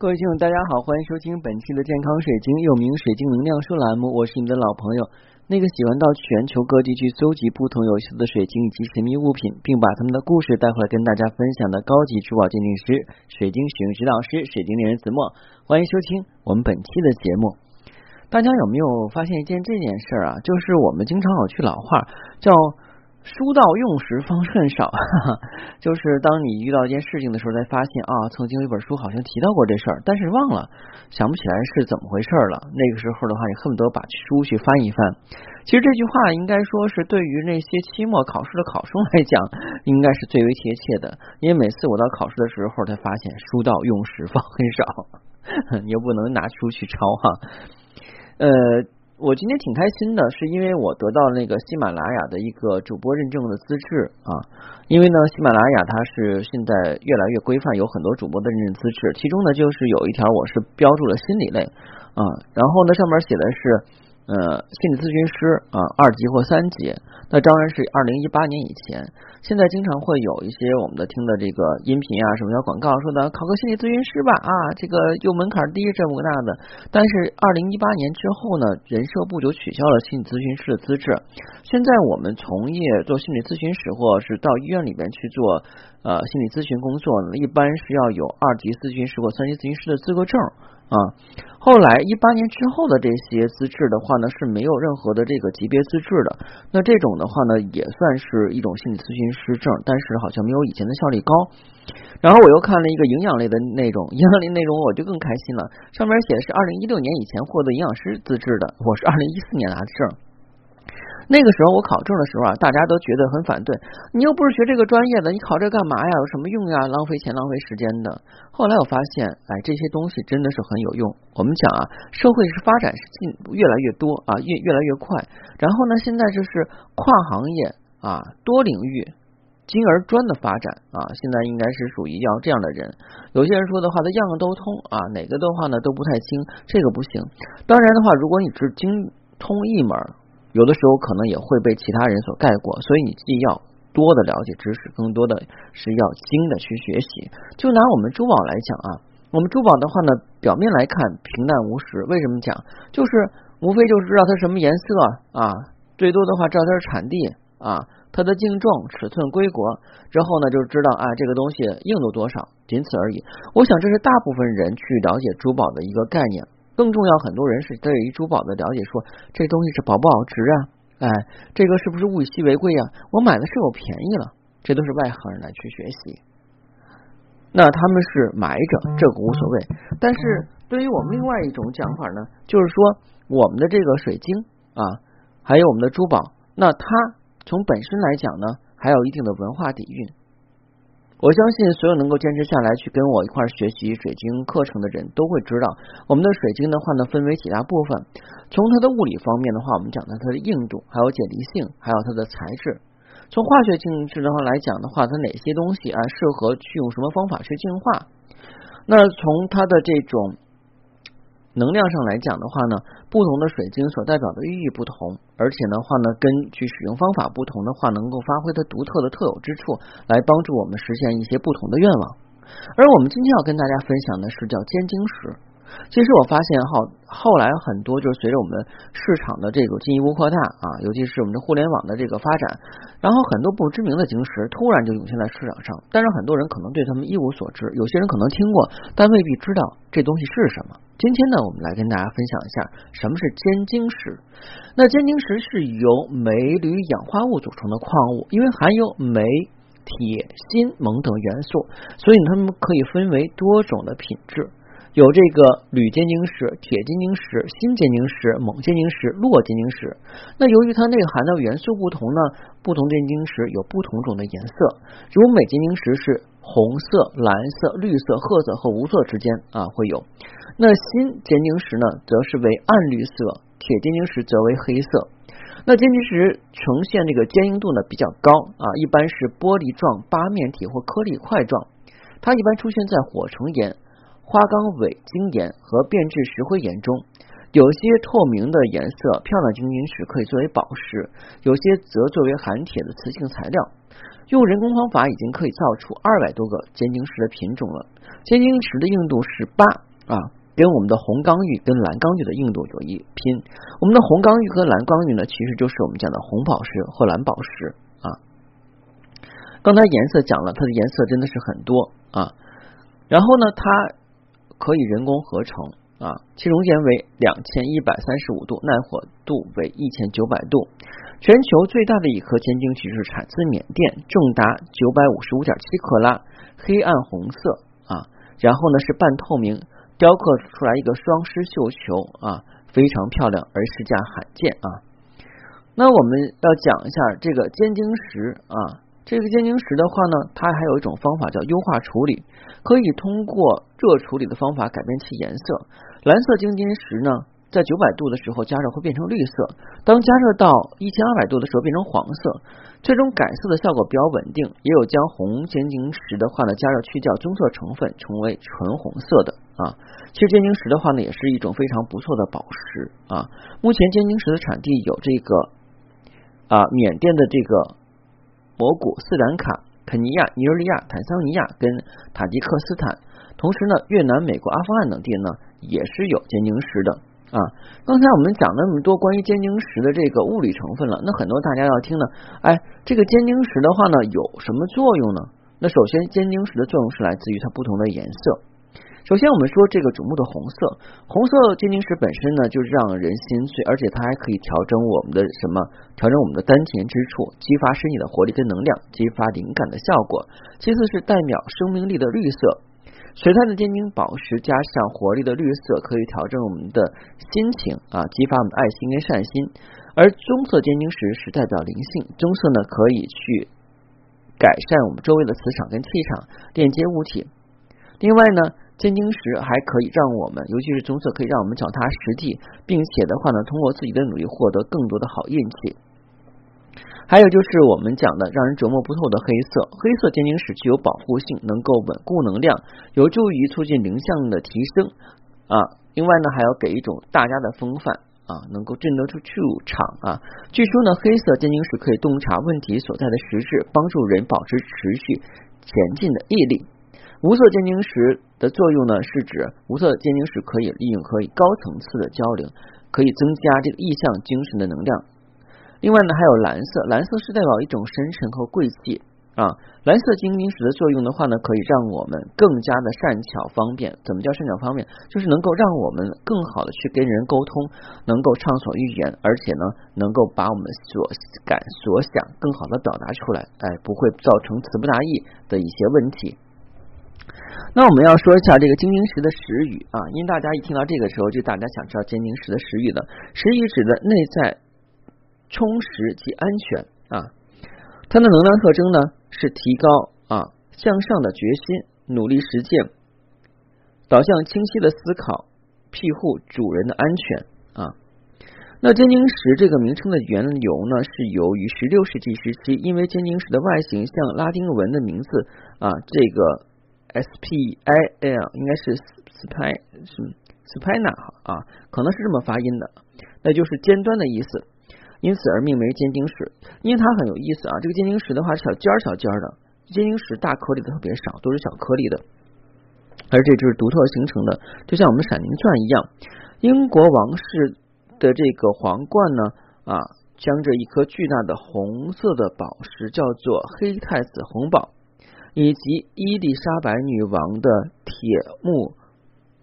各位听众，大家好，欢迎收听本期的健康水晶，又名水晶能量说栏目。我是你的老朋友，那个喜欢到全球各地去搜集不同有意思的水晶以及神秘物品，并把他们的故事带回来跟大家分享的高级珠宝鉴定师、水晶使用指导师、水晶猎人子墨。欢迎收听我们本期的节目。大家有没有发现一件这件事儿啊？就是我们经常有句老话叫。书到用时方恨少，就是当你遇到一件事情的时候，才发现啊，曾经有一本书好像提到过这事儿，但是忘了，想不起来是怎么回事了。那个时候的话，你恨不得把书去翻一翻。其实这句话应该说是对于那些期末考试的考生来讲，应该是最为贴切的。因为每次我到考试的时候，才发现书到用时方恨少，你又不能拿书去抄哈，呃。我今天挺开心的，是因为我得到那个喜马拉雅的一个主播认证的资质啊。因为呢，喜马拉雅它是现在越来越规范，有很多主播的认证资质，其中呢就是有一条我是标注了心理类啊，然后呢上面写的是呃心理咨询师啊二级或三级。那当然是二零一八年以前，现在经常会有一些我们的听的这个音频啊，什么叫广告说的考个心理咨询师吧啊，这个又门槛低这么个那的。但是二零一八年之后呢，人社部就取消了心理咨询师的资质。现在我们从业做心理咨询师，或者是到医院里边去做呃心理咨询工作呢，一般是要有二级咨询师或三级咨询师的资格证。啊，后来一八年之后的这些资质的话呢，是没有任何的这个级别资质的。那这种的话呢，也算是一种心理咨询师证，但是好像没有以前的效率高。然后我又看了一个营养类的内容，营养类内容我就更开心了，上面写的是二零一六年以前获得营养师资质的，我是二零一四年拿的证。那个时候我考证的时候啊，大家都觉得很反对，你又不是学这个专业的，你考这干嘛呀？有什么用呀？浪费钱、浪费时间的。后来我发现，哎，这些东西真的是很有用。我们讲啊，社会是发展是进越来越多啊，越越来越快。然后呢，现在就是跨行业啊、多领域、精而专的发展啊，现在应该是属于要这样的人。有些人说的话，他样样都通啊，哪个的话呢都不太精，这个不行。当然的话，如果你只精通一门。有的时候可能也会被其他人所盖过，所以你既要多的了解知识，更多的是要精的去学习。就拿我们珠宝来讲啊，我们珠宝的话呢，表面来看平淡无实，为什么讲？就是无非就是知道它什么颜色啊，最多的话知道它是产地啊，它的净重、尺寸、规格，之后呢就知道啊这个东西硬度多少，仅此而已。我想这是大部分人去了解珠宝的一个概念。更重要，很多人是对于珠宝的了解，说这东西是保不保值啊？哎，这个是不是物以稀为贵呀？我买的是否便宜了？这都是外行人来去学习。那他们是买者，这个无所谓。但是对于我们另外一种讲法呢，就是说我们的这个水晶啊，还有我们的珠宝，那它从本身来讲呢，还有一定的文化底蕴。我相信所有能够坚持下来去跟我一块学习水晶课程的人都会知道，我们的水晶的话呢，分为几大部分。从它的物理方面的话，我们讲到它的硬度，还有解离性，还有它的材质。从化学性质的话来讲的话，它哪些东西啊适合去用什么方法去净化？那从它的这种。能量上来讲的话呢，不同的水晶所代表的寓意不同，而且的话呢，根据使用方法不同的话，能够发挥它独特的特有之处，来帮助我们实现一些不同的愿望。而我们今天要跟大家分享的是叫尖晶石。其实我发现哈后来很多就是随着我们市场的这个进一步扩大啊，尤其是我们的互联网的这个发展，然后很多不知名的晶石突然就涌现在市场上，但是很多人可能对他们一无所知，有些人可能听过，但未必知道这东西是什么。今天呢，我们来跟大家分享一下什么是尖晶石。那尖晶石是由镁、铝、氧化物组成的矿物，因为含有镁、铁、锌、锰等元素，所以它们可以分为多种的品质。有这个铝尖晶石、铁尖晶石、锌尖晶石、锰尖晶石、铬尖晶石。那由于它内含的元素不同呢，不同尖晶石有不同种的颜色。如镁尖晶石是红色、蓝色、绿色、褐色和无色之间啊会有。那锌尖晶石呢，则是为暗绿色；铁尖晶石则为黑色。那尖晶石呈现这个坚硬度呢比较高啊，一般是玻璃状八面体或颗粒块状。它一般出现在火成岩。花岗尾晶岩和变质石灰岩中，有些透明的颜色漂亮晶晶石可以作为宝石，有些则作为含铁的磁性材料。用人工方法已经可以造出二百多个尖晶石的品种了。尖晶石的硬度是八啊，跟我们的红刚玉跟蓝刚玉的硬度有一拼。我们的红刚玉和蓝刚玉呢，其实就是我们讲的红宝石和蓝宝石啊。刚才颜色讲了，它的颜色真的是很多啊。然后呢，它可以人工合成啊，其熔点为两千一百三十五度，耐火度为一千九百度。全球最大的一颗尖晶石是产自缅甸，重达九百五十五点七克拉，黑暗红色啊。然后呢是半透明，雕刻出来一个双狮绣球啊，非常漂亮，而市价罕见啊。那我们要讲一下这个尖晶石啊。这个尖晶石的话呢，它还有一种方法叫优化处理，可以通过热处理的方法改变其颜色。蓝色尖晶石呢，在九百度的时候加热会变成绿色，当加热到一千二百度的时候变成黄色。这种改色的效果比较稳定。也有将红尖晶石的话呢，加热去掉棕色成分，成为纯红色的啊。其实尖晶石的话呢，也是一种非常不错的宝石啊。目前尖晶石的产地有这个啊，缅甸的这个。博古、斯兰卡、肯尼亚、尼日利亚、坦桑尼亚跟塔吉克斯坦，同时呢，越南、美国、阿富汗等地呢也是有尖晶石的啊。刚才我们讲那么多关于尖晶石的这个物理成分了，那很多大家要听呢，哎，这个尖晶石的话呢有什么作用呢？那首先，尖晶石的作用是来自于它不同的颜色。首先，我们说这个瞩目的红色，红色尖晶石本身呢，就是让人心碎，而且它还可以调整我们的什么？调整我们的丹田之处，激发身体的活力跟能量，激发灵感的效果。其次是代表生命力的绿色，水态的尖晶宝石加上活力的绿色，可以调整我们的心情啊，激发我们的爱心跟善心。而棕色尖晶石是代表灵性，棕色呢可以去改善我们周围的磁场跟气场，链接物体。另外呢。尖晶石还可以让我们，尤其是棕色，可以让我们脚踏实地，并且的话呢，通过自己的努力获得更多的好运气。还有就是我们讲的让人琢磨不透的黑色，黑色尖晶石具有保护性，能够稳固能量，有助于促进灵性的提升啊。另外呢，还要给一种大家的风范啊，能够镇得住去场啊。据说呢，黑色尖晶石可以洞察问题所在的实质，帮助人保持持续前进的毅力。无色尖晶石的作用呢，是指无色尖晶石可以利用可以高层次的交流，可以增加这个意象精神的能量。另外呢，还有蓝色，蓝色是代表一种深沉和贵气。啊，蓝色晶晶石的作用的话呢，可以让我们更加的善巧方便。怎么叫善巧方便？就是能够让我们更好的去跟人沟通，能够畅所欲言，而且呢，能够把我们所感所想更好的表达出来，哎，不会造成词不达意的一些问题。那我们要说一下这个尖晶石的石语啊，因为大家一听到这个时候，就大家想知道尖晶石的石语的石语指的内在充实及安全啊。它的能量特征呢是提高啊向上的决心，努力实践，导向清晰的思考，庇护主人的安全啊。那尖晶石这个名称的缘由呢，是由于十六世纪时期，因为尖晶石的外形像拉丁文的名字啊，这个。S P I L 应该是 S P I 是 spina 啊，可能是这么发音的，那就是尖端的意思，因此而命名为尖晶石。因为它很有意思啊，这个尖晶石的话小尖儿小尖儿的，尖晶石大颗粒的特别少，都是小颗粒的，而这就是独特形成的，就像我们闪灵钻一样。英国王室的这个皇冠呢啊，将这一颗巨大的红色的宝石，叫做黑太子红宝。以及伊丽莎白女王的铁木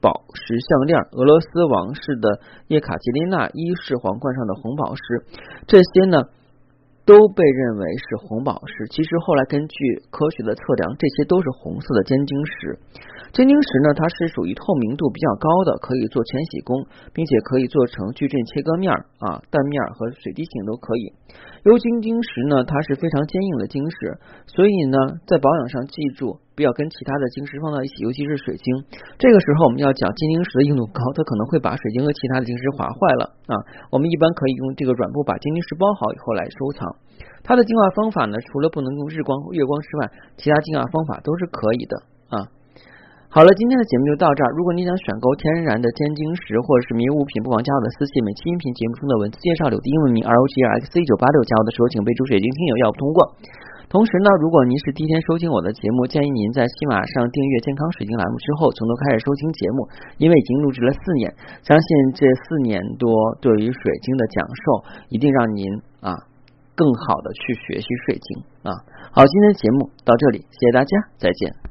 宝石项链，俄罗斯王室的叶卡捷琳娜一世皇冠上的红宝石，这些呢都被认为是红宝石。其实后来根据科学的测量，这些都是红色的尖晶石。尖晶石呢，它是属于透明度比较高的，可以做全洗工，并且可以做成矩阵切割面啊、蛋面和水滴形都可以。鎏金晶石呢，它是非常坚硬的晶石，所以呢，在保养上记住要跟其他的晶石放到一起，尤其是水晶。这个时候我们要讲尖晶石的硬度高，它可能会把水晶和其他的晶石划坏了啊。我们一般可以用这个软布把尖晶石包好以后来收藏。它的净化方法呢，除了不能用日光、月光之外，其他净化方法都是可以的啊。好了，今天的节目就到这儿。如果你想选购天然的尖晶石或者是迷物品，不妨加我的私信。每期音频节目中的文字介绍有的英文名 R O G R X 一九八六，加我的时候请备注“水晶听友”，要通过。同时呢，如果您是第一天收听我的节目，建议您在喜马上订阅健康水晶栏目之后，从头开始收听节目，因为已经录制了四年，相信这四年多对于水晶的讲授，一定让您啊更好的去学习水晶啊。好，今天的节目到这里，谢谢大家，再见。